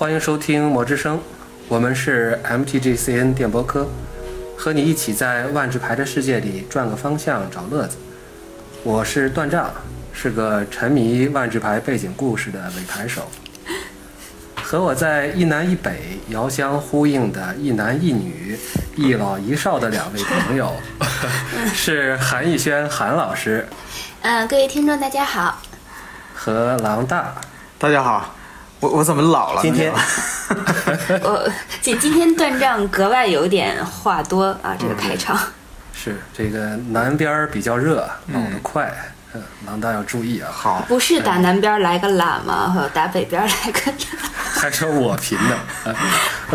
欢迎收听《魔之声》，我们是 MTGCN 电波科，和你一起在万智牌的世界里转个方向找乐子。我是段丈，是个沉迷万智牌背景故事的伪牌手。和我在一南一北遥相呼应的一男一女、一老一少的两位朋友，是韩逸轩韩老师嗯，各位听众大家好。和狼大。大家好，我我怎么老了？今天 我今今天断账格外有点话多啊，这个开场。是这个南边儿比较热，跑得快，嗯，狼大要注意啊。好，不是打南边来个懒吗？和打北边来个懒。还说我贫呢。呃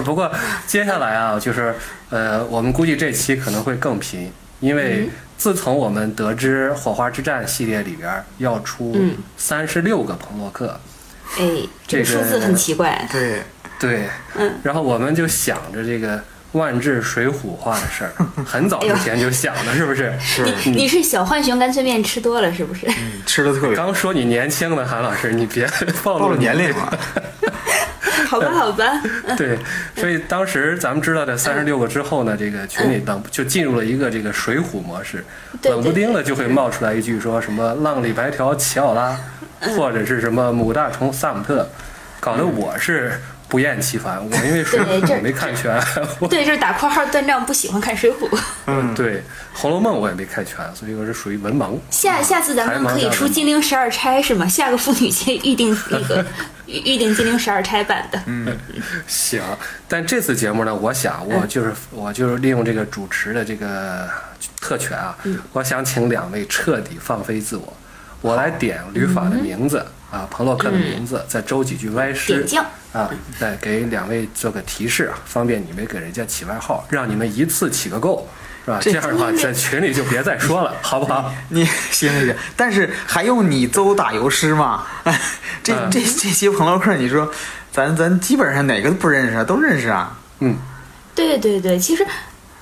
不过接下来啊，就是呃，我们估计这期可能会更贫，因为自从我们得知《火花之战》系列里边儿要出嗯三十六个彭洛克，哎，这个数字很奇怪。对，对，嗯，然后我们就想着这个万智水浒化的事儿，很早之前就想的，是不是？是 你你是小浣熊干脆面吃多了是不是？嗯吃的特别刚说你年轻呢，韩老师，你别 暴露年龄了。好吧，好吧。对，所以当时咱们知道这三十六个之后呢，这个群里冷就进入了一个这个水浒模式，冷不丁的就会冒出来一句说什么浪里白条齐奥拉，或者是什么母大虫萨姆特，搞得我是不厌其烦。我因为水浒没看全，我对，就是打括号断章不喜欢看水浒。嗯，对《红楼梦》我也没看全，所以我是属于文盲。下下次咱们可以出金陵十二钗是吗？下个妇女节预定那个 预预定金陵十二钗版的。嗯 行，但这次节目呢，我想我就是我就是利用这个主持的这个特权啊，我想请两位彻底放飞自我，我来点旅法的名字、啊，彭洛克的名字，再周几句歪诗啊，再给两位做个提示啊，方便你们给人家起外号，让你们一次起个够。是吧？这这样的话，在群里就别再说了，好不好？你行行行，但是还用你邹打油诗吗？这嗯这这些朋洛克，你说咱咱基本上哪个都不认识啊？都认识啊？嗯，对对对，其实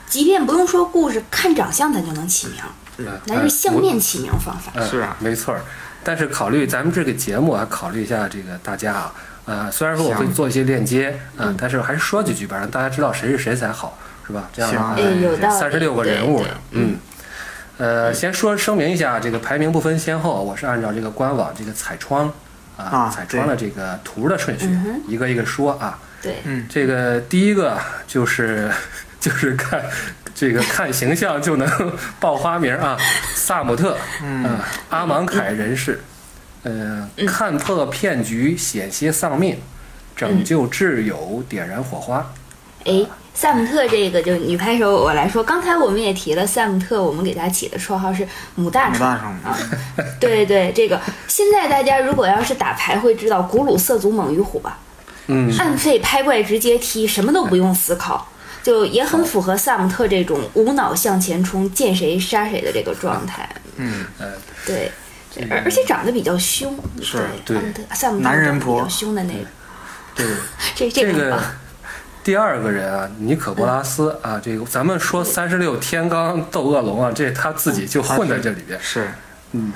即便不用说故事，看长相咱就能起名，嗯咱是相面起名方法。嗯是啊没错儿。但是考虑咱们这个节目啊，考虑一下这个大家啊，呃，虽然说我会做一些链接，嗯、但是还是说几句吧，让大家知道谁是谁才好，是吧？这样的话，行哎，有道理。三十六个人物，嗯。呃，先说声明一下，这个排名不分先后，我是按照这个官网这个彩窗啊，啊彩窗的这个图的顺序，嗯一个一个说啊。对嗯这个第一个就是 就是看这个看形象就能 报花名啊，萨姆特，嗯、阿芒凯人士，呃，看破骗局，险些丧命，拯救挚友，点燃火花。哎，萨姆特这个就女拍手我来说，刚才我们也提了，萨姆特我们给他起的绰号是母大虫。母大虫啊，对对，这个现在大家如果要是打牌会知道，古鲁色族猛于虎吧，嗯，按费拍怪直接踢，什么都不用思考，就也很符合萨姆特这种无脑向前冲、见谁杀谁的这个状态。嗯，呃，对，而而且长得比较凶，是对萨姆特男人婆长得比较凶的那种，对。这这个。第二个人啊，尼可波拉斯啊，这个咱们说三十六天罡斗恶龙啊，这他自己就混在这里边。是。嗯。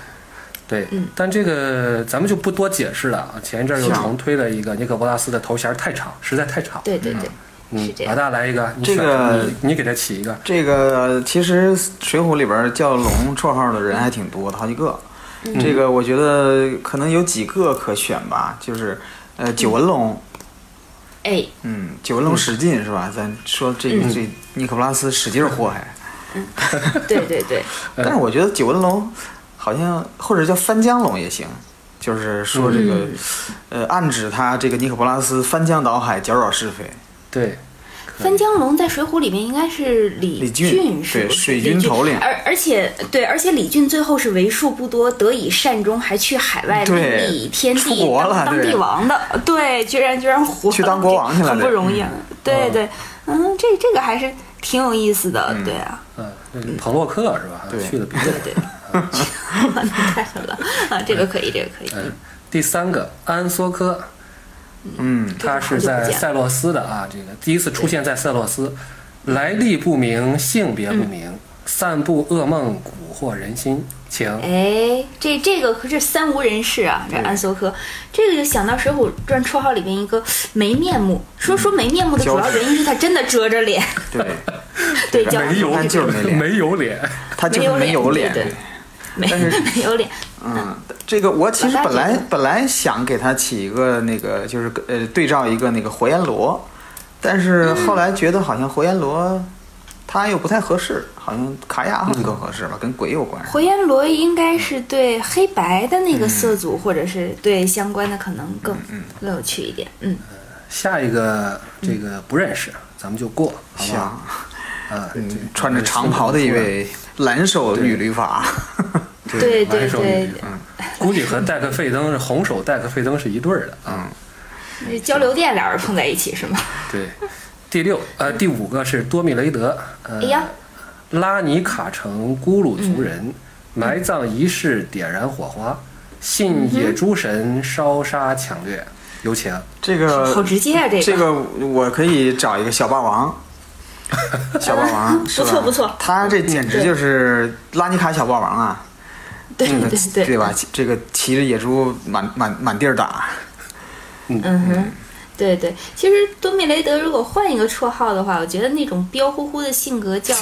对，嗯。但这个咱们就不多解释了啊。前一阵儿又重推了一个尼可波拉斯的头衔太长，实在太长。对对对，嗯是这，样。老大来一个，这个你你给他起一个。这个，其实《水浒》里边叫龙绰号的人还挺多的，好几个。这个我觉得可能有几个可选吧，就是呃九纹龙，哎，嗯，九纹龙史进是吧？咱说这个这尼可布拉斯使劲祸害，对对对，但是我觉得九纹龙好像或者叫翻江龙也行，就是说这个、呃暗指他这个尼可波拉斯翻江倒海，搅扰是非。对，翻江龙在《水浒》里面应该是李李俊俊，是对不是？水军头领。而而且对，而且李俊最后是为数不多得以善终，还去海外对立天地当当帝王的，对，居然居然活去当国王去了很不容易。啊！对对，嗯，这这个还是挺有意思的，嗯。对啊，嗯，这个彭洛克是吧？对。去了别的。对，太狠了啊！这个可以，这个可以，嗯，第三个安索科，嗯，他是在塞洛斯的啊，这个第一次出现在塞洛斯，来历不明，性别不明，散布噩梦，蛊惑人心，请。哎，这这个可是三无人士啊！这安索科，这个就想到《水浒传》绰号里边一个没面目。说说没面目的主要原因是他真的遮着脸，对，对，叫没有就是没脸没有脸，他就是没有脸。对对没但是没有脸。嗯，这个我其实本来本来想给他起一个那个，就是呃对照一个那个活阎罗，但是后来觉得好像活阎罗他又不太合适，好像卡雅好像更合适吧，跟鬼有关。活阎罗应该是对黑白的那个色组，或者是对相关的可能更更有趣一点。嗯，下一个这个不认识，咱们就过，好不行，好？啊，嗯，穿着长袍的一位蓝手女律法，对对对女，嗯，估计和戴克费登是红手戴克费登是一对儿的啊。这交流电俩人碰在一起是吗？对，第六呃第五个是多米雷德，呃，哎呀，拉尼卡城咕噜族人埋葬仪式点燃火花，信野猪神烧杀抢掠，有请。这个好直接啊，这个这个我可以找一个小霸王，小霸王？不错不错他这简直就是拉尼卡小霸王啊！对对对。对吧？这个骑着野猪满满满地儿打，嗯。哼，对对，其实多米雷德如果换一个绰号的话，我觉得那种彪呼呼的性格叫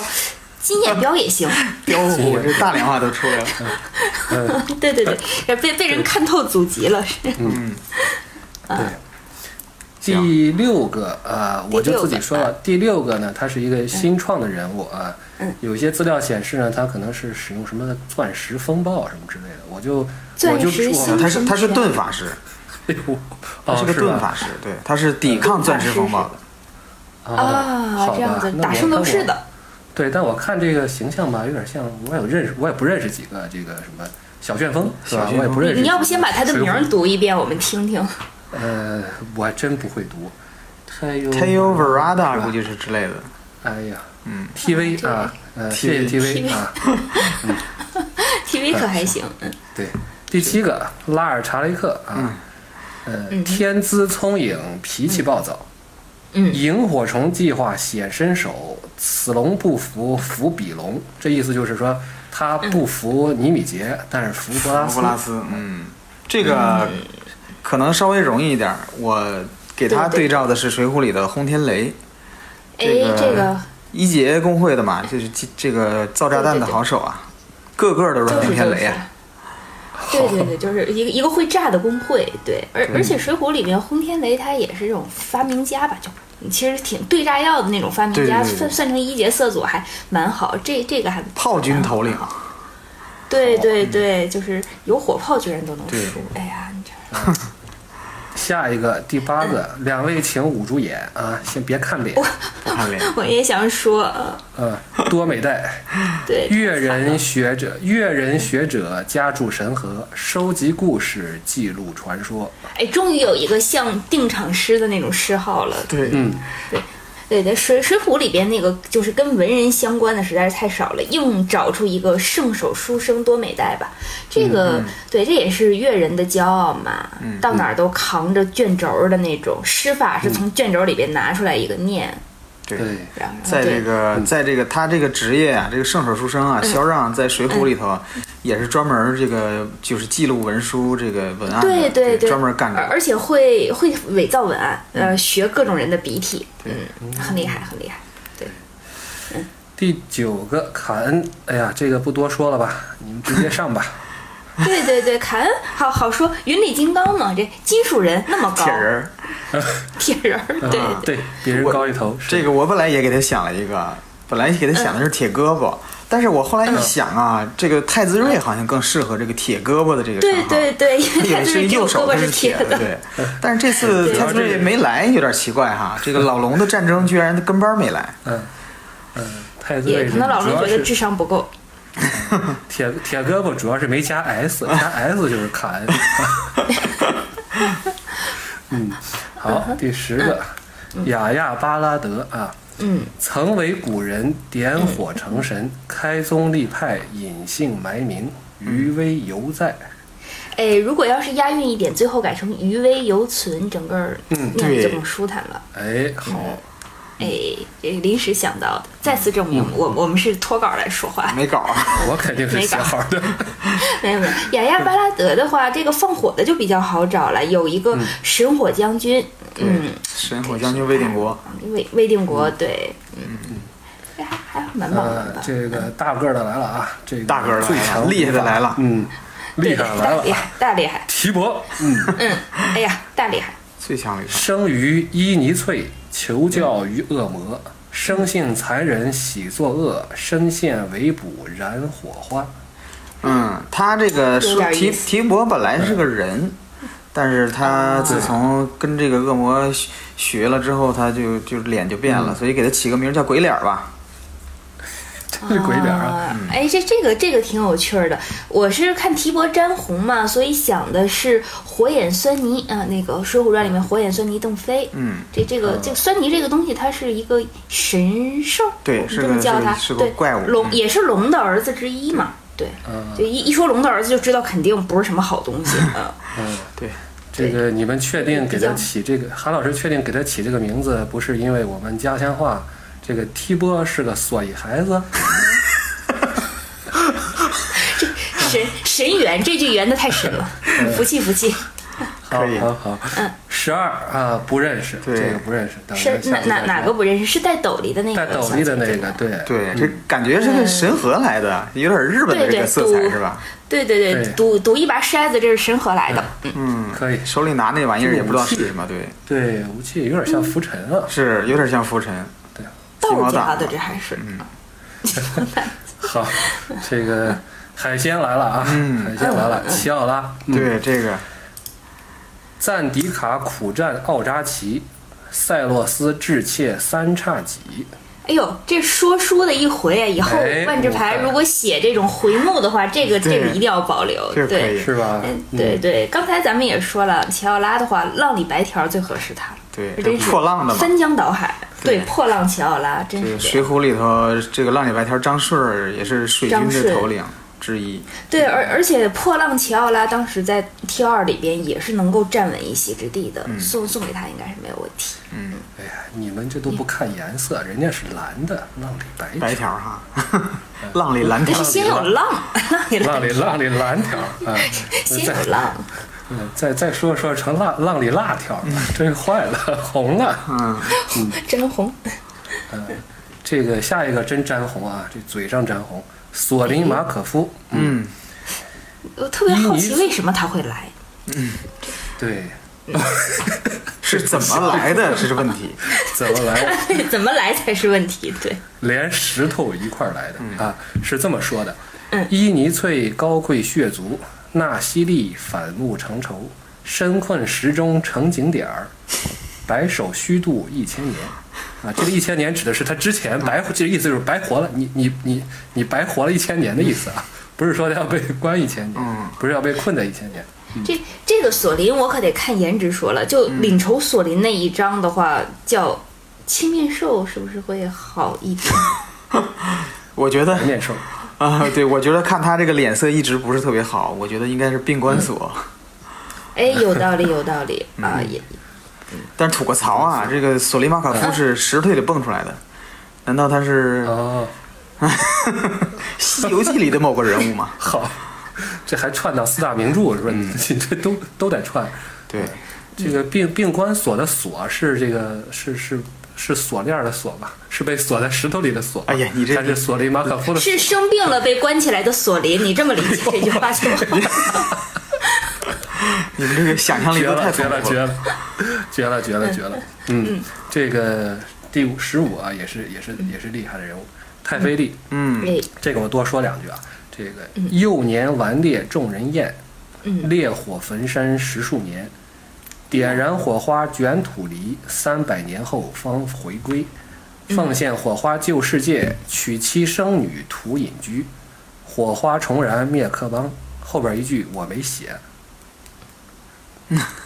金眼彪也行。彪呼这大连话都出来了。对对 对，被被人看透祖籍了。是。对，第六个呃，我就自己说了，第六个呢，他是一个新创的人物啊。嗯有些资料显示呢，他可能是使用什么钻石风暴什么之类的，我就我就石说星他是他是盾法师，哎呦，他是个哦是吧盾法师，对，他是抵抗钻石风暴的。哦啊，好这样子吧打圣斗士的。对，但我看这个形象吧，有点像，我也认识，我也不认识几个这个什么小旋风，是吧小？旋风我也不认识。你要不先把他的名儿？读一遍，我们听听。呃，我还真不会读。Tayo Tayo 是 Verada 估计是之类的。哎呀，嗯，TV 啊，呃，谢谢 TV 啊。TV 可还行，嗯对，第七个拉尔查雷克啊，呃，天资聪颖，脾气暴躁。嗯萤火虫计划显身手，此龙不服服比龙。这意思就是说，他不服尼米杰，但是服波拉斯。福布拉斯，嗯，这个可能稍微容易一点儿。我给他对照的是《水浒》里的轰天雷，哎，这个这个。一节工会的嘛，就是这这个造炸弹的好手啊，个个都是就是就是。轰天雷啊。。对对对，就是一个一个会炸的工会，对，而而且《水浒》里面轰天雷他也是这种发明家吧，就其实挺对炸药的那种发明家，算算成一节色组还蛮好，这这个还炮军头领，对对对，就是有火炮居然都能对。输，哎呀，你这 下一个第八个，两位请捂住眼啊，先别看脸。不看脸。我也想说，呃呃，多美代，对，越人学者，越人学者家住神河，收集故事，记录传说。哎，终于有一个像定场诗的那种诗号了，对，嗯，对对，水水浒里边那个就是跟文人相关的实在是太少了，硬找出一个圣手书生多美代吧。这个、对，这也是越人的骄傲嘛，到哪儿都扛着卷轴的那种，诗法是从卷轴里边拿出来一个念，对对，然后在这个，在这个他这个职业啊，这个圣手书生啊，萧让在《水浒》里头也是专门这个就是记录文书这个文案的，对对对，专门干这个。而而且会会伪造文案，呃，学各种人的笔体，嗯，很厉害，很厉害。对。第九个卡恩，哎呀，这个不多说了吧，你们直接上吧。对对对，凯恩好好说，云里金刚嘛，这金属人那么高，铁人儿，铁人儿，对啊对，比人高一头。这个我本来也给他想了一个，本来给他想的是铁胳膊，但是我后来一想啊，这个太子睿好像更适合这个铁胳膊的这个称对号。对对，因为也是右手胳膊是他是铁的，对。但是这次太子睿没来，有点奇怪哈。这个老龙的战争居然跟班没来。嗯嗯，太子睿可能老龙觉得智商不够。铁铁胳膊主要是没加 S，加 S 就是卡恩。嗯，好，第十个，雅亚巴拉德啊，嗯，曾为古人点火成神，开宗立派，隐姓埋名，余威犹在。哎，如果要是押韵一点，最后改成余威犹存，整个儿嗯念对。就更舒坦了。哎，好，哎，这临时想到的，再次证明我我们是脱稿来说话。没稿啊，我肯定是写好的。没有没有，雅亚巴拉德的话，这个放火的就比较好找了，有一个神火将军，嗯，神火将军魏定国，魏魏定国，对，嗯嗯，还还蛮棒的呃，？这个大个的来了啊，这个大个的来了最强厉害的来了嗯，厉害来了厉害，大厉害，提博，嗯，嗯，哎呀，大厉害，最强力生于伊尼翠，求教于恶魔，生性残忍，喜作恶，身陷围捕，燃火花。嗯，他这个提提伯本来是个人，但是他自从跟这个恶魔学学了之后，他就就脸就变了，所以给他起个名叫鬼脸儿吧。这 是鬼脸啊！啊！哎，这这个这个挺有趣儿的。我是看提伯沾红嘛，所以想的是火眼狻猊啊，那个《水浒传》里面火眼狻猊邓飞。嗯，这这个这个狻猊这个东西，它是一个神兽，对是这么叫它，对，怪物龙嗯也是龙的儿子之一嘛。对，嗯就一一说龙的儿子，就知道肯定不是什么好东西。嗯，嗯，对，这个你们确定给他起这个？韩老师确定给他起这个名字，不是因为我们家乡话，这个踢波是个所以孩子？神神缘，这句圆的太神了，服气服气。好可以好好，嗯，十二啊，不认识，这个不认识。是哪哪哪个不认识？是戴斗笠的那个戴斗笠的那个，对对，这感觉是个神河来的，有点日本的这个色彩是吧？对对对对，赌赌一把筛子，这是神河来的。嗯，嗯，可以。手里拿那玩意儿也不知道是什么，对，对，武器有点像浮尘啊。是有点像浮尘。对，鸡毛掸道家的这还是。好，这个海鲜来了啊，嗯海鲜来了，齐奥拉，嗯对这个，赞迪卡苦战奥扎奇，塞洛斯致切三叉戟。哎呦，这说书的一回啊，以后哎万智牌如果写这种回目的话，这个这个一定要保留。对，是吧？嗯，对对，刚才咱们也说了，齐奥拉的话，浪里白条最合适他了，对，这真是破浪的嘛。翻江倒海，对对，破浪齐奥拉，真《是。水浒》里头，这个浪里白条张顺儿也是水军的头领之一。对，而而且破浪齐奥拉当时在 T 二里边也是能够站稳一席之地的，送送给他应该是没有问题。嗯哎呀，你们这都不看颜色，人家是蓝的，浪里白白条，哈，浪里蓝条但是。先有浪，浪 里浪里浪里蓝条啊。先再有浪。嗯，再再说说成辣浪里辣条了，真坏了，红了。嗯，真红，嗯这个下一个真沾红啊，这嘴上沾红。索林马可夫，嗯，我特别好奇为什么他会来。嗯对，是怎么来的？这是问题。怎么来？怎么来才是问题？对，连石头一块儿来的、啊，是这么说的：嗯伊尼翠高贵血族，纳西利反目成仇，身困石中成景点儿，白首虚度一千年。啊，这个一千年指的是他之前白，这个意思就是白活了，你你你你白活了一千年的意思啊，不是说要被关一千年，嗯不是要被困在一千年。这这个索林我可得看颜值说了，就领仇索林那一章的话，叫青面兽是不是会好一点？我觉得白面兽，啊，对，我觉得看他这个脸色一直不是特别好，我觉得应该是病关锁。哎，有道理，有道理啊，也但吐个槽啊，这个索林马卡夫是石头里蹦出来的，难道他是哦，《西游记》里的某个人物吗？好，这还串到四大名著是吧？你这都都得串。对，这个病病关锁的锁是这个是是是锁链的锁吧？是被锁在石头里的锁。哎呀你这还是索林马可夫的锁是生病了 被关起来的索林，你这么理解这句话就 好。你们这个想象力太了绝了绝了。了绝了绝了绝了！嗯，这个第五十五啊，也是也是也是厉害的人物，太妃丽。嗯，哎，这个我多说两句啊。这个幼年顽劣众人厌，嗯烈火焚山十数年，点燃火花卷土离，三百年后方回归。奉献火花救世界，娶妻生女图隐居。火花重燃灭克邦。后边一句我没写，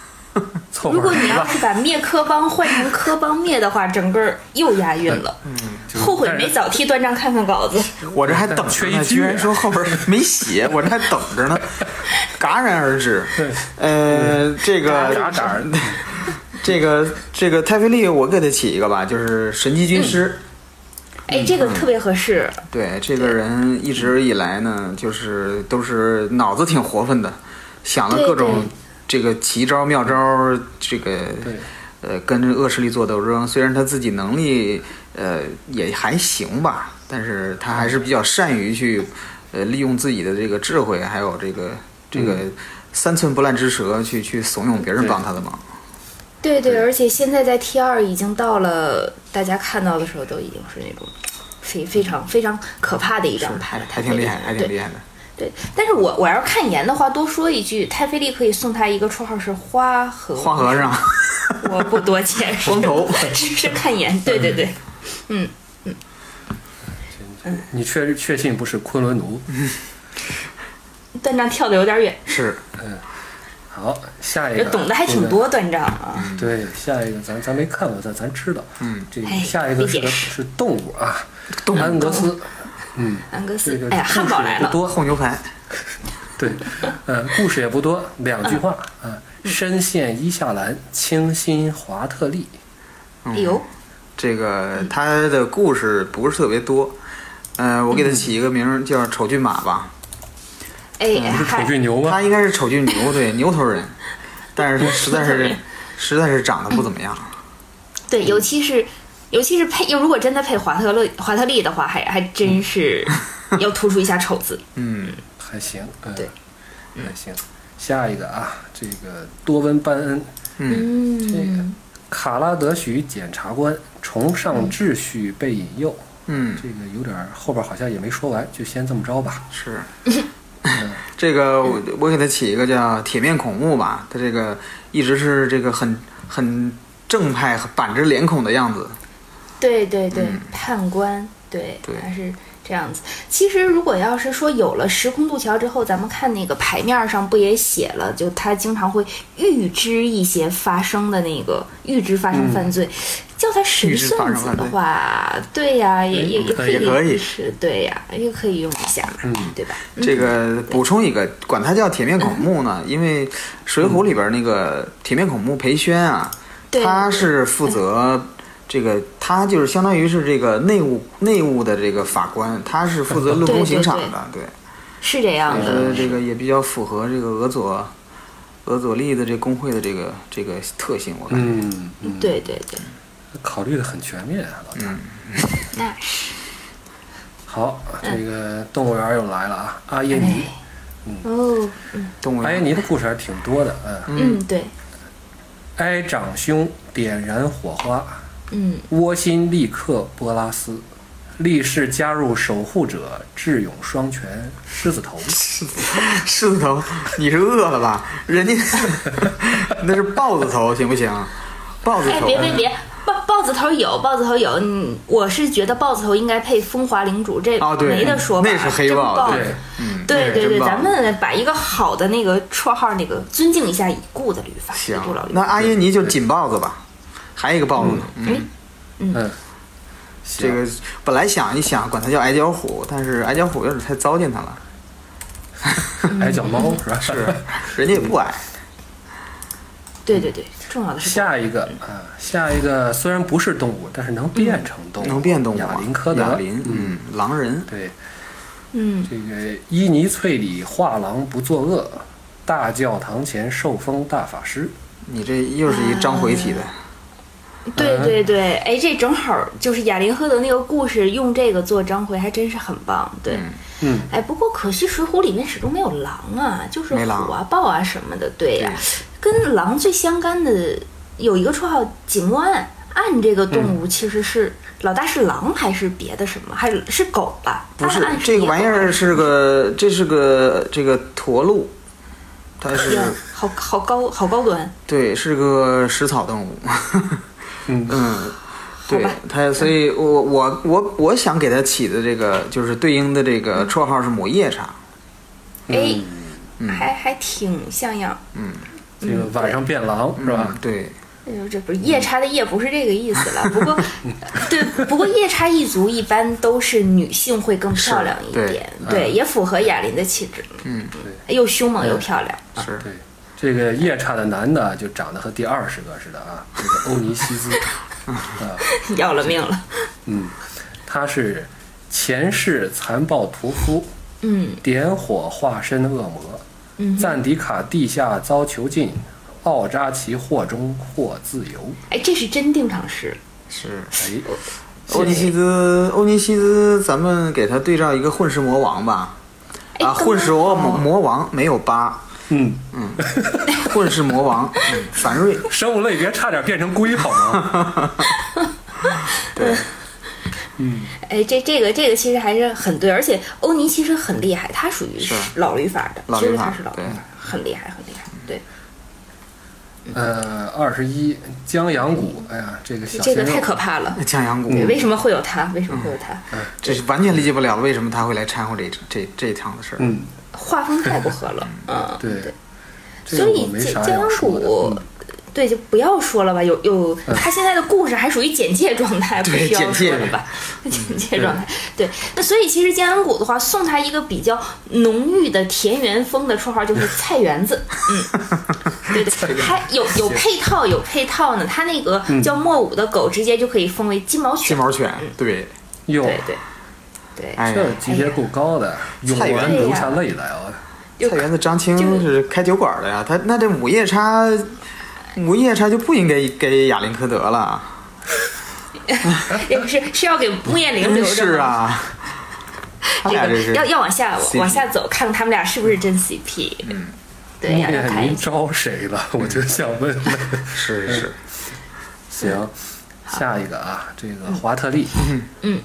凑如果你。要是把灭科帮换成科帮灭的话，整个又押韵了。嗯后悔没早替段章看看稿子。我这还等着呢，缺一居然说后边没写，我这还等着呢，戛然而止。呃，这个 这个这个泰菲利，我给他起一个吧，就是神级军师。哎，这个特别合适。对，这个人一直以来呢，就是都是脑子挺活泛的，想了各种这个奇招妙招，这个呃跟这恶势力做斗争。虽然他自己能力呃也还行吧，但是他还是比较善于去呃利用自己的这个智慧，还有这个这个三寸不烂之舌，去去怂恿别人帮他的忙。对对，而且现在在 T 二已经到了，大家看到的时候都已经是那种非非常非常可怕的一张牌了，还挺厉害，还挺厉害的。对，但是我我要是看颜的话，多说一句，泰菲利可以送他一个绰号是花和花和尚，我不多解 释，光头只是 看颜，对对对，嗯嗯嗯，你确确信不是昆仑奴？断章跳的有点远，是，嗯。好，下一个懂得还挺多，断章啊。对，下一个咱咱没看过，咱咱知道。嗯，这下一个是个是动物啊，安格斯。嗯，安格斯。哎呀，汉堡来了。多厚牛排。对，呃，故事也不多，两句话啊。深陷伊夏兰，清新华特利。哎呦，这个他的故事不是特别多。呃，我给他起一个名叫丑骏马吧。哎，是丑骏牛吗？他应该是丑骏牛，对，牛头人，但是他实在是，实在是长得不怎么样。对，尤其是，尤其是配，又如果真的配华特勒华特利的话，还还真是要突出一下丑字。嗯，还行，对，还行。下一个啊，这个多温班恩，嗯，这个卡拉德许检察官崇尚秩序被引诱，嗯，这个有点后边好像也没说完，就先这么着吧。是。这个我我给他起一个叫铁面孔目吧，他这个一直是这个很很正派、板着脸孔的样子。对对对，判官，对，还是这样子。其实如果要是说有了时空渡桥之后，咱们看那个牌面上不也写了，就他经常会预知一些发生的那个预知发生犯罪。叫他神算子的话，对呀，也也也可以，可以。是，对呀，也可以用一下，嗯，对吧？这个补充一个，管他叫铁面孔目呢，因为《水浒》里边那个铁面孔目裴宣啊，他是负责这个，他就是相当于是这个内务内务的这个法官，他是负责论功行赏的，对，是这样的。这个也比较符合这个俄佐俄佐利的这工会的这个这个特性，我感觉，嗯，对对对。考虑的很全面啊，老大。那是。好，这个动物园又来了啊，阿耶尼。嗯哦，动物阿耶尼的故事还挺多的，嗯。嗯，对。挨长兄点燃火花。嗯。窝心利克波拉斯，立誓加入守护者，智勇双全，狮子头。狮子头，你是饿了吧？人家 那是豹子头，行不行？豹子头。哎，别别别。豹豹子头有豹子头有，嗯，我是觉得豹子头应该配风华领主，这没得说吧？那是黑豹，对，嗯，对对对，咱们把一个好的那个绰号那个尊敬一下已故的旅法。行，那阿耶尼就锦豹子吧，还有一个暴露呢，嗯嗯，这个本来想一想管它叫矮脚虎，但是矮脚虎有点太糟践它了，矮脚猫是吧？是，人家也不矮。对对对，重要的是下一个啊，下一个虽然不是动物，但是能变成动物，能变动物。亚林科德，亚林，嗯，狼人，对，嗯，这个伊尼翠里画廊不作恶，大教堂前受封大法师。你这又是一章回体的。对对对，哎，这正好就是雅林赫德那个故事，用这个做章回还真是很棒。对，嗯，哎，不过可惜《水浒》里面始终没有狼啊，就是虎啊、豹啊什么的。对呀。跟狼最相干的有一个绰号“井岸”，岸这个动物其实是老大是狼还是别的什么？还是是狗吧？不是，这个玩意儿是个，这是个这个驼鹿，它是 好好高好高端。对，是个食草动物。嗯嗯，对他，所以我我我我想给他起的这个就是对应的这个绰号是抹夜叉。哎，还还挺像样。嗯。这个晚上变狼是吧？对，哎呦，这不是夜叉的夜，不是这个意思了。不过，对，不过夜叉一族一般都是女性会更漂亮一点，对，也符合雅琳的气质。嗯，对，又凶猛又漂亮。是，对，这个夜叉的男的就长得和第二十个似的啊，这个欧尼西斯 啊，要了命了。嗯，他是前世残暴屠夫，嗯点火化身恶魔，嗯，赞迪卡地下遭囚禁，奥扎奇祸中获自由。哎，这是真定场诗。是哎，欧尼西斯，欧尼西斯，咱们给他对照一个混世魔王吧。啊，混世魔魔王没有八，嗯嗯，混世魔王，嗯反瑞，生物类别差点变成龟好吗？对，嗯哎，这这个这个其实还是很对，而且欧尼其实很厉害，他属于是老律法的，其实老律法对他是老律法，很厉害，很厉害。对，呃，二十一江阳谷，哎呀，这个小这个太，可怕了。江阳谷，为什么会有他？为什么会有他？这是完全理解不了为什么他会来掺和这这这一趟的事儿。嗯，画风太不合了。嗯，对所以江阳要说的。谷嗯，对，就不要说了吧。有有，他现在的故事还属于简介状态，不需要说了吧？简介状态。对，那所以其实江阳谷的话，送他一个比较浓郁的田园风的绰号就是菜园子。嗯，对对，还有有配套，有配套呢。他那个叫莫武的狗，直接就可以封为金毛犬。金毛犬，对，对对这级别够高的，永菜园远流下泪来啊！就菜园子张青是开酒馆的呀，他那这午夜叉，午夜叉就不应该给亚林科德了。也不是是要给穆艳玲留着是吗？啊，他这俩这是个要要往下往下走，看看他们俩是不是真 CP。嗯，对呀，要穆艳玲看一下。招谁了？我就想问问。是是，行，下一个啊，这个华特利，嗯，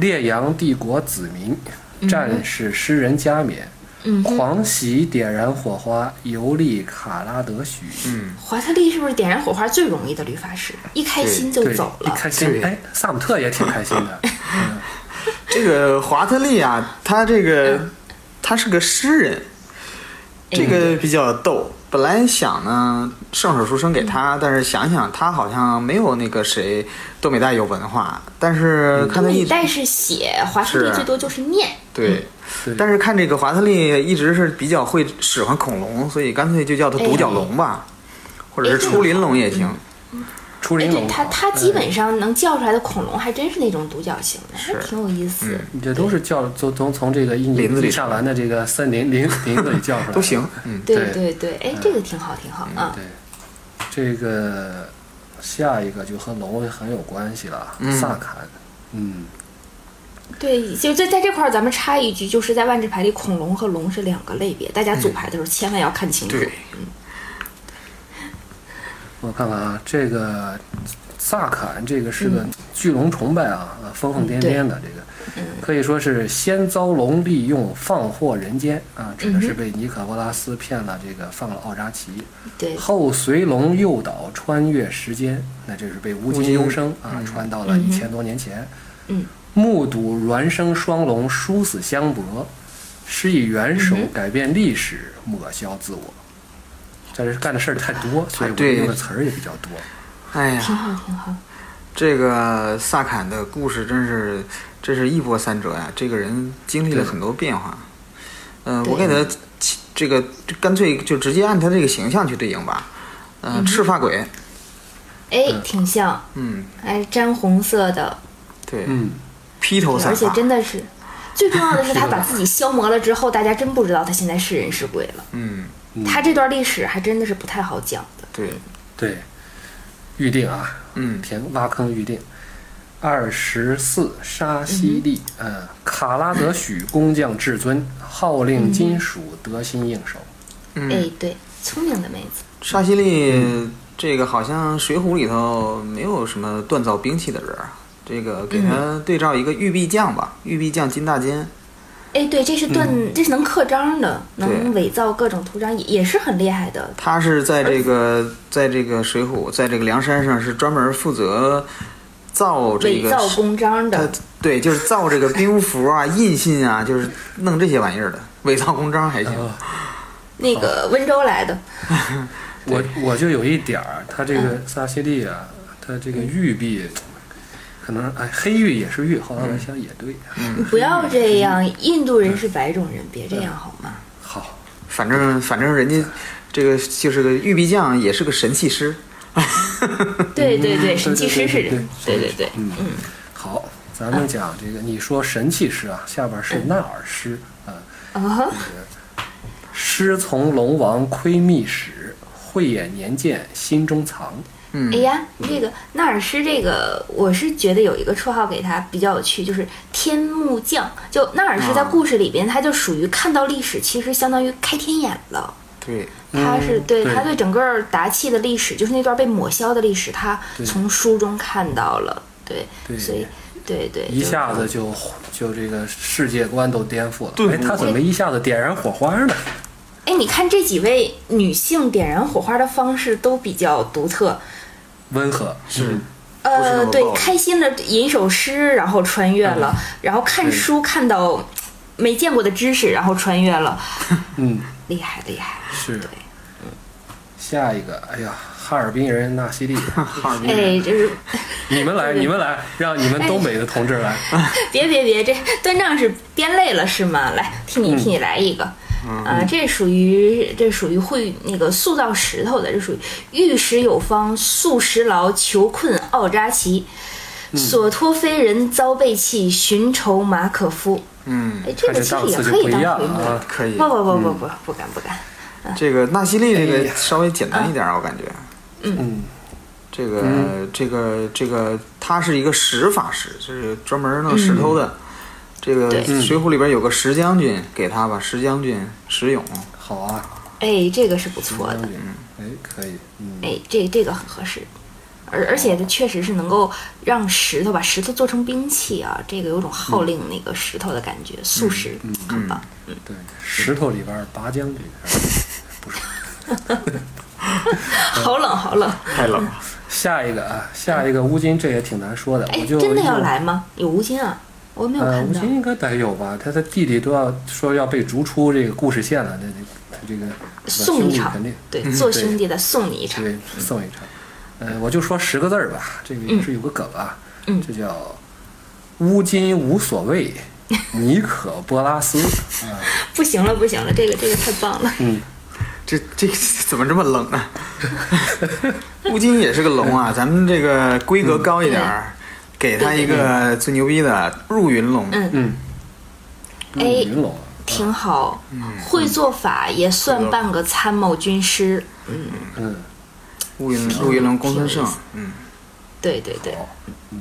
烈阳帝国子民，战士诗人加冕，狂喜点燃火花，游历卡拉德许。嗯，华特利是不是点燃火花最容易的律法师？一开心就，走了。一开心，对哎，萨姆特也挺开心的。这个华特利啊，他这个他是个诗人，这个比较逗。本来想呢，圣手书生给他，但是想想他好像没有那个谁多美代有文化，但是看他一直你带是写，华特利最多就是念。对。对但是看这个华特利一直是比较会使唤恐龙，所以干脆就叫他独角龙吧，或者是出林龙也行。哎，出林龙，对他，他基本上能叫出来的恐龙还真是那种独角形的，还挺有意思。你这都是叫从从从这个印尼林子里地下完的这个森林林 林子里叫出来的都行。嗯，对对对对，哎，这个挺好，挺好啊。对，这个下一个就和龙很有关系了，嗯萨坎。嗯，对，就在在这块儿，咱们插一句，就是在万智牌里，恐龙和龙是两个类别，大家组牌的时候千万要看清楚。对，我看看啊，这个萨坎这个是个巨龙崇拜啊，呃疯疯癫癫的这个，可以说是先遭龙利用放祸人间啊，指的是被尼可波拉斯骗了这个放了奥扎奇，对。后随龙诱导穿越时间，那这是被无尽幽生啊穿到了一千多年前，嗯，目睹孪生双龙殊死相搏，施以援手嗯改变历史，抹消自我。这是干的事儿太多，所以用的词儿也比较多。哎呀，挺好，挺好。这个萨坎的故事真是，这是一波三折呀！这个人经历了很多变化。嗯、对我给他起这个干脆就直接按他这个形象去对应吧。嗯、赤发鬼，哎，挺像，嗯，哎，沾红色的，对，嗯，披头散发而且，真的是，最重要的是他把自己消磨了之后，大家真不知道他现在是人是鬼了。嗯，他这段历史还真的是不太好讲的。对，对，预定啊，嗯，填挖坑预定。二十四沙西利，嗯，卡拉德许工匠至尊，号令金属，得心应手。嗯，哎，对，聪明的妹子。沙西利这个好像《水浒》里头没有什么锻造兵器的人儿，这个给他对照一个玉臂匠吧，玉臂匠金大坚，哎，对，这是盾，这是能刻章的，能伪造各种图章，也也是很厉害的。他是在这个在这个水浒，在这个梁山上是专门负责造这个伪造公章的，对，就是造这个兵符啊、印信啊，就是弄这些玩意儿的，伪造公章还行。啊 那个温州来的，我我就有一点儿，他这个萨西利啊，他这个玉璧，可能哎黑玉也是玉，后来我想也对，你不要这样，印度人是白种人，别这样好吗？好，反正反正人家这个就是个玉壁匠，也是个神器师。对 对对，神器师是对这，对对对，嗯。好，咱们讲这个，你说神器师啊，下边是纳尔师啊，啊哈，师从龙王窥秘史，慧眼年鉴心中藏。嗯哎呀，这个纳尔施这个，我是觉得有一个绰号给他比较有趣，就是天目将。就纳尔施在故事里边，他就属于看到历史，其实相当于开天眼了。对，他是对对他对整个达契的历史，就是那段被抹消的历史，他从书中看到了。对，所以对对，一下子就就这个世界观都颠覆了。对哎，他怎么一下子点燃火花呢？哎，你看这几位女性点燃火花的方式都比较独特。温和是呃，对，开心的吟首诗，然后穿越了，然后看书看到没见过的知识，然后穿越了，嗯，厉害厉害。是。下一个，哎呀，哈尔滨人纳西利，哈尔滨人哎，就是 你们来，你们来，让你们东北的同志来。别别别，这端正是编累了是吗？来，替你替你来一个。啊，这属于这属于会那个塑造石头的，这属于玉石有方，塑石牢，囚困奥扎奇，索托非人遭背弃，寻仇马可夫。嗯，哎，这个其实也可以当回目。啊。可以。不不不不不，不敢不敢。这个纳西利这个稍微简单一点儿，我感觉。嗯，这个、这个这个，他是一个石法师，就是专门弄石头的。这个《水浒》里边有个石将军，给他吧，石将军石勇。好啊，哎，这个是不错的。嗯哎，可以，嗯，哎，这这个很合适，而而且它确实是能够让石头把石头做成兵器啊，这个有种号令那个石头的感觉，素石很棒。对，石头里边拔将军，不是。好冷好冷，太冷了，下一个啊，下一个乌金，这也挺难说的。哎真的要来吗？有乌金啊，我没有呃，看到。吴京应该得有吧？他的弟弟都要说要被逐出这个故事线了，那那他这个送一场肯定对，做兄弟的送你一场。对送一场。呃，我就说十个字儿吧，这个也是有个梗啊，嗯这叫乌金无所谓，尼可波拉斯 啊，不行了不行了，这个这个太棒了。嗯，这这个 怎么这么冷啊？乌金也是个龙啊，咱们这个规格高一点儿，给他一个最牛逼的入云龙。嗯。嗯，入哎云龙。啊，挺好，会做法也算半个参谋军师。嗯，嗯，入云入云龙公孙胜嗯，对对对，嗯，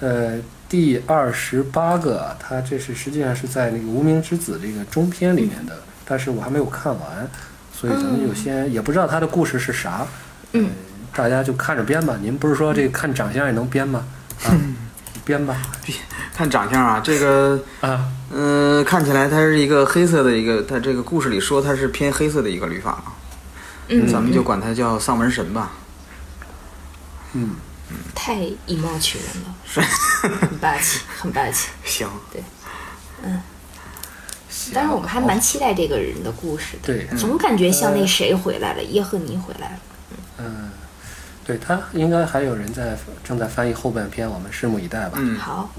呃，第二十八个，他这是实际上是在那个《无名之子》这个中篇里面的，但是我还没有看完，所以咱们就先、也不知道他的故事是啥，嗯。呃，大家就看着编吧。您不是说这个看长相也能编吗？啊，编吧，看长相啊，这个啊，嗯、看起来它是一个黑色的一个，它这个故事里说它是偏黑色的一个旅法嘛，嗯，咱们就管它叫丧门神吧。嗯，太以貌取人了，很霸气，很霸气。行，行。但是我们还蛮期待这个人的故事的，对，总感觉像那谁回来了，耶赫尼回来了。嗯，对他应该还有人在正在翻译后半篇，我们拭目以待吧。嗯，好，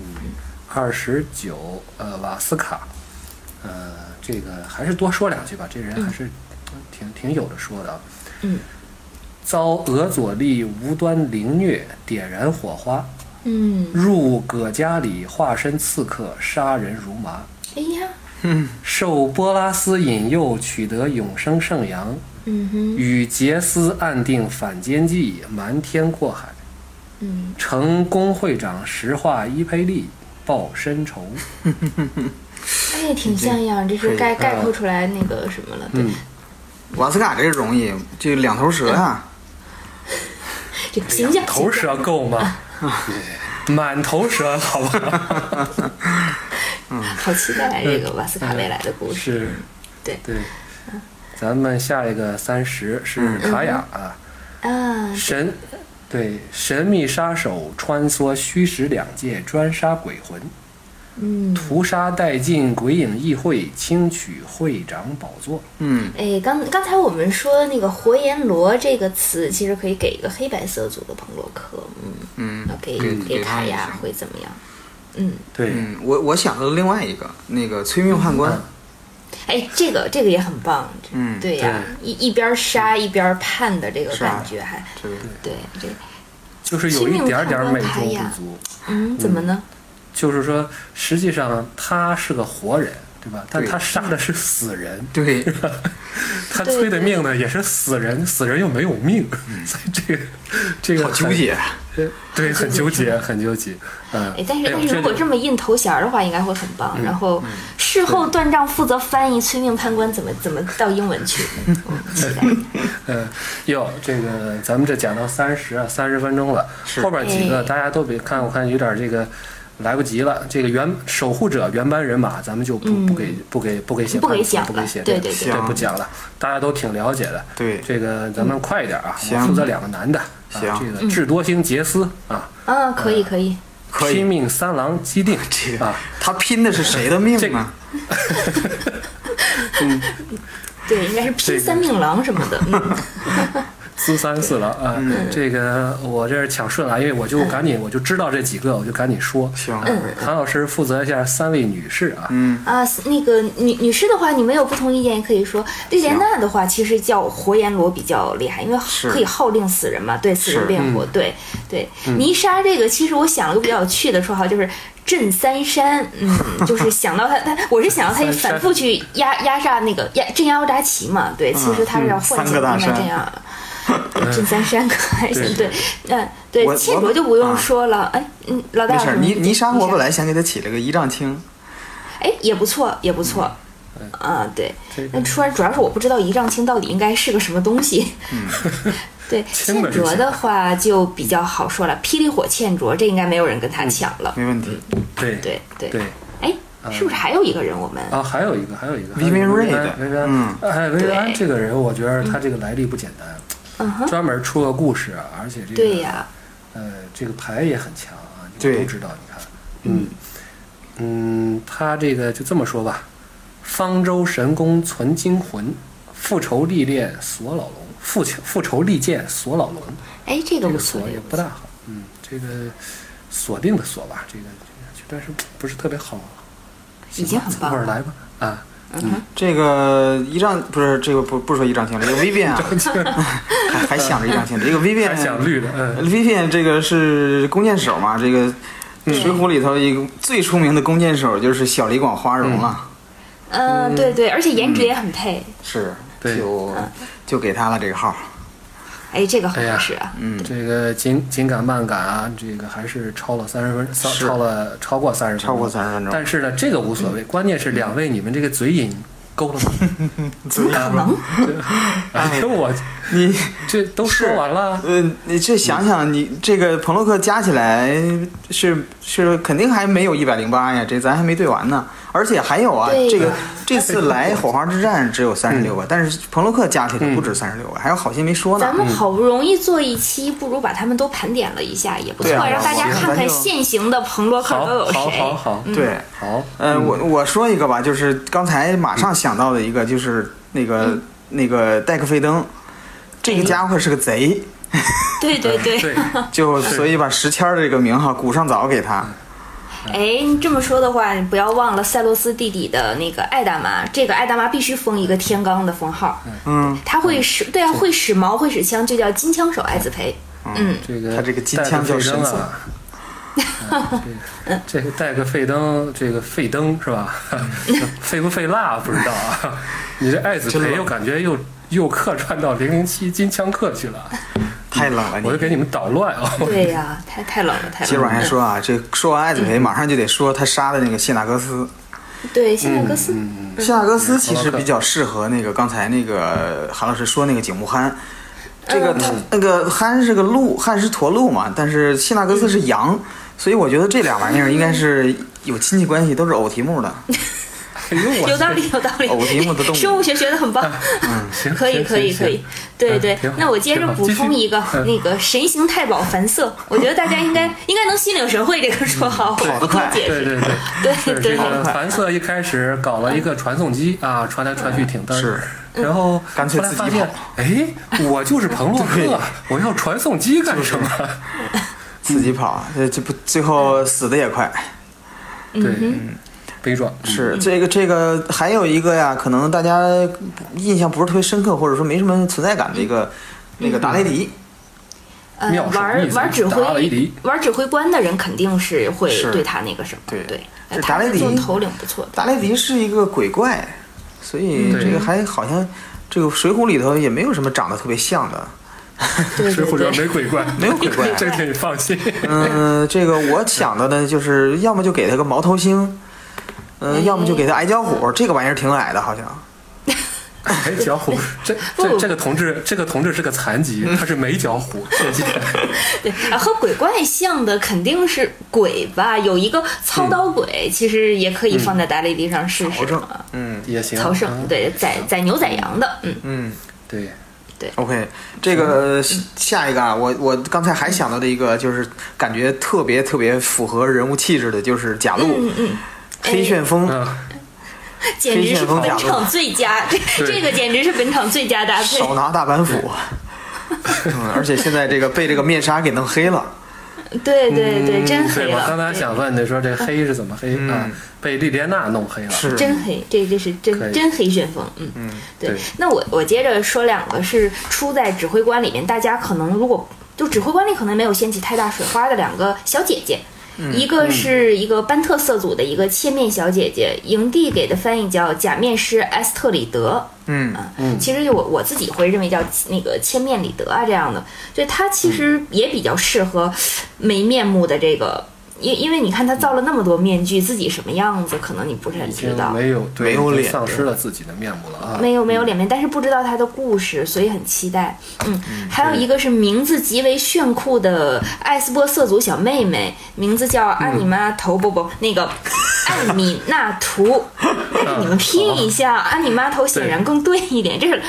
二十九，呃，瓦斯卡，呃，这个还是多说两句吧，这人还是挺、挺有的说的啊。嗯，遭俄佐利无端凌虐，点燃火花，嗯，入葛家里化身刺客，杀人如麻。哎呀，受波拉斯引诱，取得永生圣阳，嗯哼，与杰斯暗定反间计，瞒天过海，嗯，成工会长石化伊佩利，报深仇。哎，挺像样，这是 概概括出来那个什么了，对。嗯，瓦斯卡这个容易，这两头蛇呀、这个形象，头蛇够吗？满头蛇，好不好？期待这个瓦斯卡未来的故事。是，对对。咱们下一个三十是卡雅啊，啊，神，对，神秘杀手穿梭虚实两界，专杀鬼魂，嗯，屠杀殆尽鬼影议会，轻取会长宝座。嗯，哎，刚刚才我们说那个活阎罗这个词，其实可以给一个黑白色组的彭洛克，嗯，嗯给给卡雅会怎么样？嗯，对，嗯，我我想到了另外一个，那个催命判官，哎，这个这个也很棒，嗯对呀，一一边杀一边判的这个感觉还这个对这就是有一点点美中不足。嗯怎么呢？就是说，实际上他是个活人，对吧？但他杀的是死人，对，他催的命呢也是死人，死人又没有命，所以这个这个好纠结。很，对，很纠结，很纠结。嗯，哎，但是但是如果这么印头衔儿的话，应该会很棒。然后事后断账负责翻译催命判官怎么怎么到英文去。嗯期待嗯，哟，这个咱们这讲到三十啊，三十分钟了，后边几个哎大家都别看，我看有点这个来不及了。这个原守护者原班人马，咱们就不不给不给不给写不给判词讲了不给写，对对对这不讲了，大家都挺了解的。对，这个咱们快一点啊，我行负责两个男的。啊行。这个智多星杰斯啊，啊，可以可以，可以。拼命三郎基定 这个啊，他拼的是谁的命这个啊？对，应该是拼三命郎什么的。嗯四三四郎啊，这个我这儿抢顺了，因为我就赶紧我就知道这几个，我就赶紧说。行，韩老师负责一下三位女士啊，嗯，啊，那个女女士的话，你们有不同意见也可以说。莉莲娜的话，其实叫活阎罗比较厉害，因为可以号令死人嘛，对死人是辩护。对对，泥沙这个，其实我想了个比较有趣的绰号，就是。镇三山，嗯，就是想到他，他我是想到他反复去压压榨那个压镇压欧扎奇嘛，对，其实他是要唤三醒他们个大山这样。镇三山可还行，对，嗯，对我，倩卓就不用啊说了，哎，嗯，老大没事儿。有什么泥泥沙，我本来。想给他起了个一丈青，哎，也不错，也不错。啊，对，那突然主要是我不知道一丈青到底应该是个什么东西。对，倩卓的话就比较好说了，霹雳火倩卓，这应该没有人跟他抢了。没问题。对对对对哎，是不是还有一个人我们？啊，还有一个，还有一个维维安，维维安嗯，哎，维维安对这个人，我觉得他这个来历不简单，嗯，专门出个故事啊，而且这个对呀，呃，这个牌也很强啊，你对。都知道，你看，嗯。嗯，他这个就这么说吧，方舟神功存精魂，复仇历练锁老龙，复仇复仇利剑锁老龙，哎，这个这个锁，也不大好，嗯，这个锁定的锁吧，这个这个但是不是特别好，已经很棒了。一会儿来吧，啊，嗯，这个一丈不是这个不不说一丈青了，这个 Vivian 啊，还还想着一丈青，这个还想 Vivian 绿的，嗯，Vivian 这个是弓箭手嘛，这个嗯。水浒里头一个最出名的弓箭手就是小李广花荣了，嗯，对对，而且颜值也很配。是，对。就就给他了这个号，哎，这个好哎呀合适啊。嗯，这个紧紧赶慢赶啊，这个还是超了三十分，超超了超过三十分钟，超过三十分钟，但是呢，这个无所谓，关键是两位你们这个嘴瘾够了吗？怎么可能？哎呦我，你 这都说完了，呃，你这想想，你这个彭洛克加起来是是肯定还没有一百零八呀，这咱还没对完呢。而且还有啊，这个这次来火花之战只有三十六嗯个，但是彭洛克加起来不止三十六个，还有好些没说呢咱。们好不容易做一期，不如把他们都盘点了一下，也不错，啊让大家看看现行的彭洛克好都有好好谁。好，对，好，呃，我我说一个吧，就是刚才马上想到的一个，就是那个那个戴克费登，这个家伙是个贼，对对对，就所以把石签儿的这个名号鼓上早给他。哎，你这么说的话，你不要忘了塞洛斯弟弟的那个艾大妈，这个艾大妈必须封一个天罡的封号，嗯，他会使对啊，会使矛会使枪，就叫金枪手艾子培。嗯，这个他这个金枪叫神。色啊。啊。这这个带个费灯，这个费灯是吧？费不费蜡不知道啊。你这艾子培又感觉又又客串到零零七 金枪客去了，太冷了。我就给你们捣乱啊！对呀、太太冷了，太接着往冷了。下说啊，这说完艾子培，马上就得说他杀的那个谢纳格斯。对，谢纳格斯，嗯，谢纳格斯其实比较适合那个刚才那个韩老师说那个景木憨。这个他那个憨是个鹿，憨是驼鹿嘛，但是谢纳格斯是羊，所以我觉得这俩玩意儿应该是有亲戚关系，都是偶题目的。有道理，有道理。生物学学的很棒。嗯行，可以，可以，可以。对对。那我接着补充一个那个神行太保樊瑟，我觉得大家应该应该能心领神会这个绰号，我不多跑得快解释。对对对，对对。这个凡瑟一开始搞了一个传送机啊，传来传去挺嘚儿是，然后干脆自己跑，哎，我就是彭洛克，我要传送机干什么？自己跑，这这不最后死的也快。对，嗯悲壮。嗯。是这个这个还有一个呀，可能大家印象不是特别深刻，或者说没什么存在感的一个那个达雷迪，呃，玩玩指挥迪。玩指挥官的人肯定是会对他那个什么，对。对，达雷迪做头领不错的，达雷迪是一个鬼怪，所以这个还好像这个《水浒》里头也没有什么长得特别像的。对 对水浒传对，没鬼怪，没有鬼怪。这个你放心。嗯，这个我想的呢，就是要么就给他个毛头星，嗯、哎要么就给他矮脚虎，这个玩意儿挺矮的，好像。矮，脚虎，这这这个同志，这个同志是个残疾，他是没脚虎，谢谢。对啊，和鬼怪像的肯定是鬼吧？有一个操刀鬼，其实也可以放在达雷迪上试试啊。嗯也行。曹胜嗯对宰宰牛宰羊的，嗯，嗯对对，，OK，这个下一个啊，我我刚才还想到的一个，就是感觉特别特别符合人物气质的，就是贾路、嗯嗯，黑 旋风。嗯，简直是本场最佳，这这个简直是本场最佳搭配。手拿大板斧，嗯，而且现在这个被这个面纱给弄黑了，对对对，真黑对，我刚，才想问的说这黑是怎么黑嗯啊？被莉莲娜弄黑了。是真黑，这这是真真黑旋风，嗯。嗯对对，那我我接着说两个是出在指挥官里面，大家可能如果就指挥官里可能没有掀起太大水花的两个小姐姐，一个是一个班特色组的一个切面小姐姐，营地给的翻译叫假面师埃斯特里德，嗯嗯，其实我我自己会认为叫那个千面里德啊这样的，就他其实也比较适合没面目的这个。因因为你看他造了那么多面具，自己什么样子，可能你不是很知道。没有对没有脸丧失了自己的面目了啊！没有没有脸面，但是不知道他的故事，所以很期待。嗯，还有一个是名字极为炫酷的艾斯波色族小妹妹，名字叫阿尼玛头不不那个艾米纳图，你们拼一下，阿尼玛头显然更对一点，这是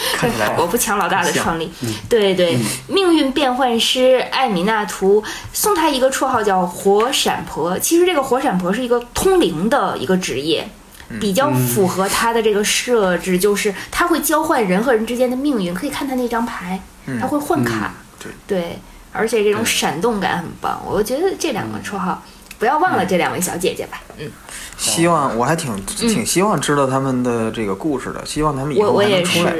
我不抢老大的创立。对对，命运变幻师艾米纳图送他一个绰号叫火闪婆，其实这个火闪婆是一个通灵的一个职业。比较符合他的这个设置，就是他会交换人和人之间的命运，可以看他那张牌，他会换卡，对对，而且这种闪动感很棒。我觉得这两个绰号，不要忘了这两位小姐姐吧。嗯，希望我还挺挺希望知道他们的这个故事的，希望他们以后也还能出来。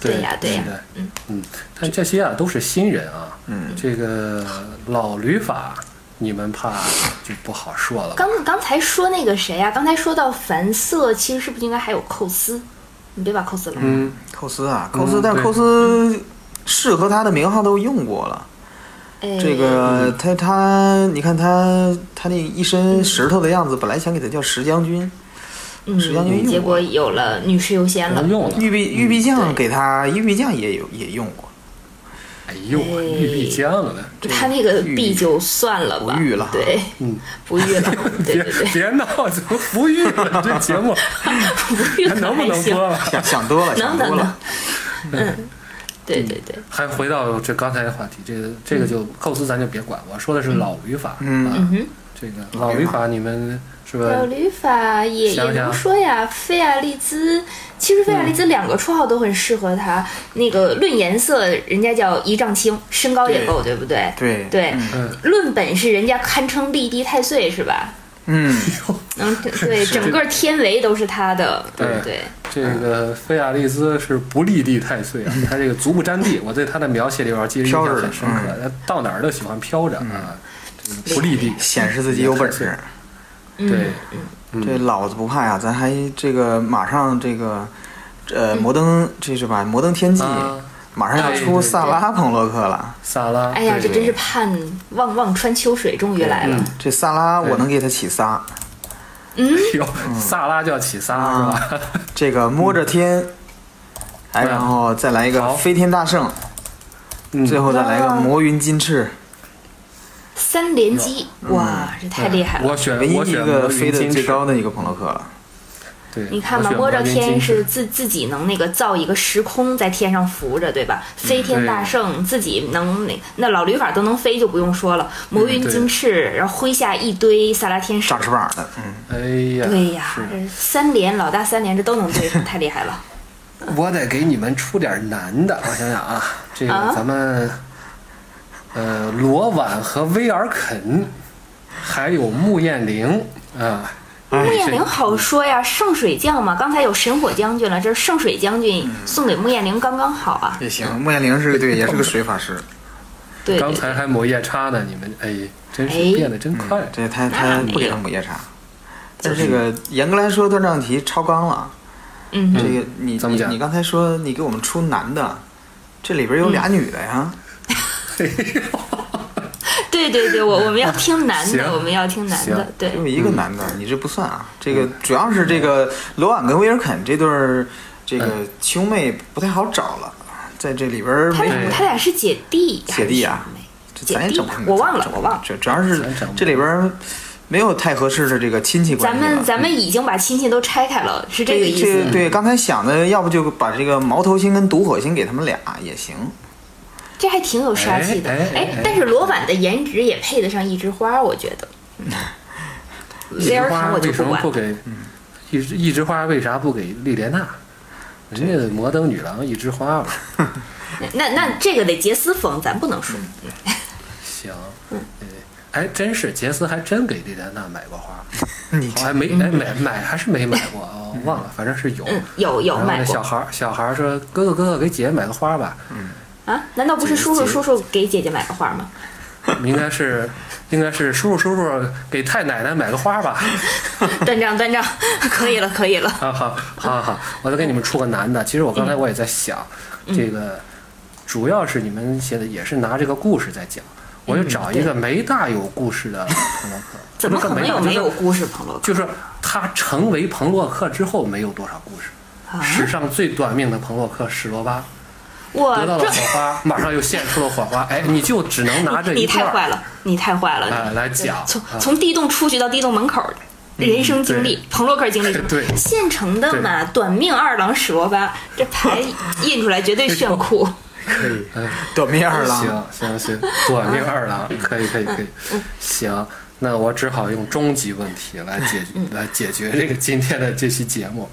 对呀对呀的嗯嗯，但这些啊都是新人啊，嗯，这个老旅法你们怕就不好说了。刚刚才说那个谁呀、刚才说到凡瑟，其实是不是应该还有寇斯？你别把寇斯扔了。嗯，寇斯啊，寇斯，但对寇斯适合他的名号都用过了。哎这个他他，你看他他那一身石头的样子，本来想给他叫石将军，嗯石将军用过结果有了女士优先了能。用了。玉璧玉璧酱对给他玉璧酱也有也用过，哎呦，哎玉璧酱了，他那个玉币就算了吧，不育了对，嗯，不育了，对别对。对，别闹，怎么不育了？这节目。不育了还能不，能播？了？想想多了，能能能想多了。，嗯，对对对，还回到这刚才的话题，这个这个就构思咱就别管，我说的是老语法嗯。这个老语法。你们是吧？老语法也也能说呀，菲亚利兹，其实菲亚利兹两个绰号都很适合他。那个论颜色，人家叫一丈青，身高也够，对。不对？对。对，嗯，论本事，人家堪称立地太岁是吧？嗯，能 对 整个天维都是他的，对。不对？这个菲亚利兹是不立地太岁啊，他这个足不沾地，我对他的描写里边记得印象飘着很深刻，他到哪儿都喜欢飘着啊，这个不立地，显示自己有本事。嗯。对，这老子不怕呀，咱还这个马上这个，呃，摩登这是吧？摩登天际啊，马上要出萨拉彭洛克了。萨拉，哎呀，这真是盼望望穿秋水终于来了。这萨拉我能给他起仨，嗯，哟，萨拉就要起仨是吧？这个摸着天，哎，嗯然后再来一个飞天大圣，嗯最后再来一个哇魔云金翅，三连击，哇，这太厉害了！我选唯一一个飞得最高的一个朋洛克了。对，你看吧，摸着天是自自己能那个造一个时空在天上浮着，对吧？飞天大圣自己能那那老驴法都能飞就不用说了，魔云金翅，然后麾下一堆萨拉天使。长，翅膀的，嗯，哎呀，对呀，这三连老大三连这都能对付，太厉害了。我得给你们出点难的。我想想啊，这个啊？咱们，呃，罗婉和威尔肯，还有穆艳玲啊，穆艳玲好说呀，圣水将嘛，刚才有神火将军了，这是圣水将军送给穆艳玲刚刚好啊。也行，穆艳玲是对，也是个水法师。对，刚才还抹夜叉呢，你们哎，真是变得真快。对他他不给他抹夜叉，但是这个严格来说，断章题超纲了。嗯，这个你你你刚才说你给我们出男的，这里边有俩女的呀。对对对，我我们要听男的，我们要听男的，对。就一个男的，你这不算啊。这个主要是这个罗婉跟威尔肯这对儿，这个兄妹不太好找了，在这里边他他俩是姐弟，姐弟啊，姐弟，我忘了，我忘了。主主要是这里边没有太合适的这个亲戚关系。咱们咱们已经把亲戚都拆开了，是这个意思。对，刚才想的，要不就把这个毛头星跟毒火星给他们俩也行。这还挺有杀气的，哎，但是罗婉的颜值也配得上一枝花，我觉得。一枝花为什么不给？一枝一枝花为啥不给莉莲娜？人家摩登女郎一枝花吧。那那这个得杰斯封，咱不能说。行，哎，真是杰斯还真给莉莲娜买过花，你还没哎买买还是没买过啊，忘了，反正是有有有买过。小孩小孩说：“哥哥哥哥，给姐姐买个花吧。”嗯。啊？难道不是叔叔叔叔给姐姐买个花吗？应该是，应该是叔叔叔叔给太奶奶买个花吧。断账断账，可以了可以了。好好好好，我再给你们出个难的。其实我刚才我也在想，这个主要是你们写的也是拿这个故事在讲，我就找一个没大有故事的彭洛克。怎么可能有没有故事彭洛克？就是他成为彭洛克之后没有多少故事。史上最短命的彭洛克史罗巴。得到了火花，马上又现出了火花。哎，你就只能拿着一你太坏了，你太坏了。哎，来讲，从从地洞出去到地洞门口，人生经历，彭洛克经历，对，现成的嘛。短命二郎史罗巴，这牌 印出来绝对炫酷。可以，短命二郎，行行行，短命二郎，可以可以可以。行，那我只好用终极问题来解来解决这个今天的这期节目。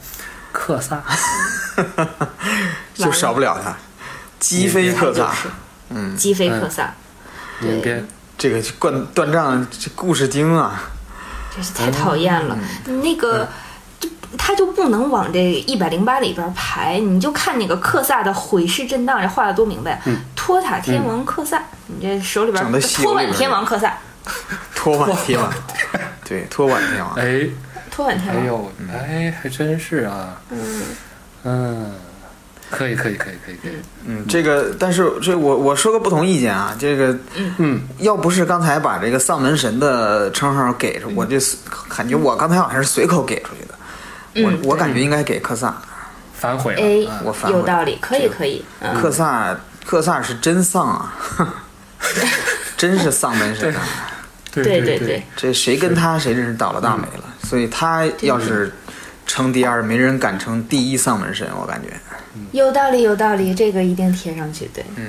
克萨，就少不了他。击飞克萨，嗯，鸡飞克萨，对，这个断断账这故事精啊，真是太讨厌了。那个，就他就不能往这一百零八里边排，你就看那个克萨的毁尸震荡，这画的多明白。托塔天王克萨，你这手里边托碗天王克萨，托碗天王，对，托碗天王，哎，托碗天王，哎呦，哎，还真是啊，嗯。嗯。可以可以可以可以可以，嗯，这个，但是这我我说个不同意见啊，这个，嗯，要不是刚才把这个丧门神的称号给出，我这感觉我刚才好像是随口给出去的，我我感觉应该给克萨，反悔了，哎，我反悔，有道理，可以可以，克萨克萨是真丧啊，真是丧门神，对对对，这谁跟他谁真是倒了大霉了，所以他要是称第二，没人敢称第一丧门神，我感觉。有道理，有道理，这个一定贴上去，对。嗯，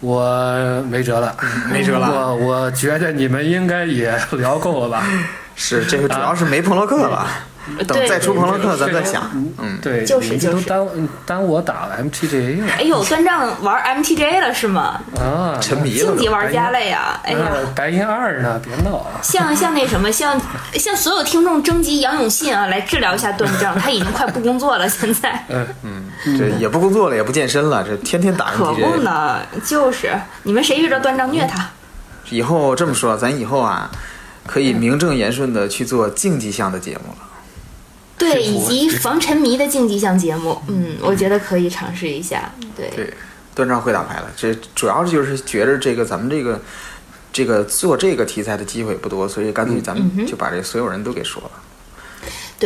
我没辙了，没辙了。我我觉得你们应该也聊够了吧？是，这个主要是没朋洛克了。等再出朋洛克，咱再想。嗯，对，就是就是。耽耽误我打了 MTJ 了。哎呦，端账玩 MTJ 了是吗？啊，沉迷了。竞技玩家了呀！哎呀，白银二呢？别闹。像像那什么，像像所有听众征集杨永信啊，来治疗一下端正。他已经快不工作了，现在。嗯嗯，这也不工作了，也不健身了，这天天打。可不呢，就是你们谁遇着端正虐他。以后这么说，咱以后啊，可以名正言顺的去做竞技项的节目了。对，以及防沉迷的竞技项节目，嗯，我觉得可以尝试一下。对，对，断章会打牌了。这主要就是觉着这个咱们这个这个做这个题材的机会不多，所以干脆咱们就把这所有人都给说了。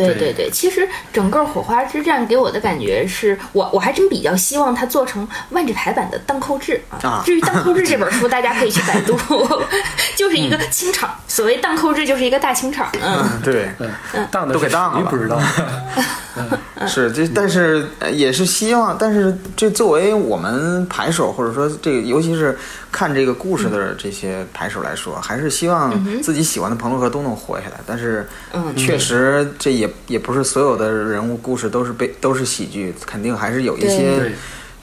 对对对，其实整个火花之战给我的感觉是我我还真比较希望它做成万智牌版的荡寇志啊。至于荡寇志这本 书，大家可以去百度，就是一个清场。所谓荡寇志就是一个大清场。嗯，对，嗯，荡都给荡了，不知道。是这，但是也是希望，但是这作为我们牌手，或者说这个，尤其是看这个故事的这些牌手来说，还是希望自己喜欢的朋洛克都能活下来。但是，确实这也也不是所有的人物故事都是被都是喜剧，肯定还是有一些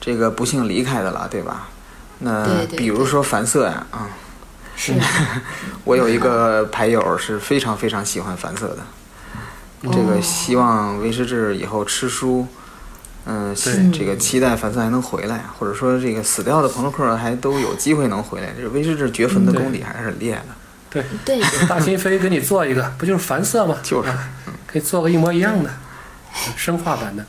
这个不幸离开的了，对吧？那比如说樊瑟呀，啊，是。啊，我有一个牌友是非常非常喜欢凡瑟的，这个希望威士忌以后吃书，嗯、对这个期待凡瑟还能回来，或者说这个死掉的朋克还都有机会能回来。这威士忌掘坟的功底还是很厉害的。对，对，大新飞给你做一个，不就是凡瑟吗？就是啊可以做个一模一样的，生化版的。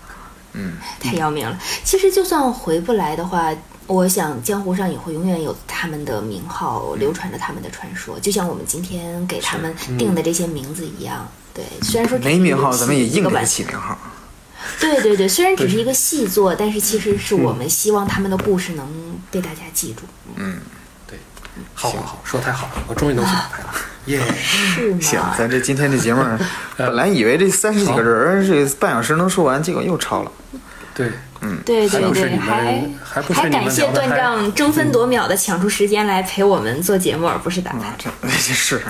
嗯 太要命了。其实就算回不来的话，我想江湖上也会永远有他们的名号流传着他们的传说，就像我们今天给他们定的这些名字一样。对，虽然说没名号，咱们也硬给起名号。对对对，虽然只是一个细作，但是其实是我们希望他们的故事能被大家记住，嗯对，好好好，说太好了，我终于能去打牌了，耶！是吗？行，咱这今天这节目，本来以为这三十几个人儿这半小时能说完，结果又超了。对，嗯对对对，还不是你还们，还不是还你们感谢段丈争分夺秒的抢出时间来陪我们做节目，而不是打牌。这 是，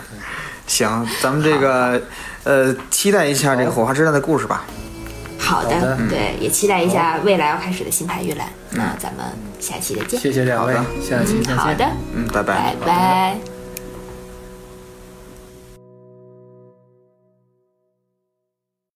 行，咱们这个呃，期待一下这个火花之战的故事吧。好的，好的对，也期待一下未来要开始的新牌预览。那咱们下期再见。谢谢两位好的，下期再见。好的，嗯，拜拜拜拜。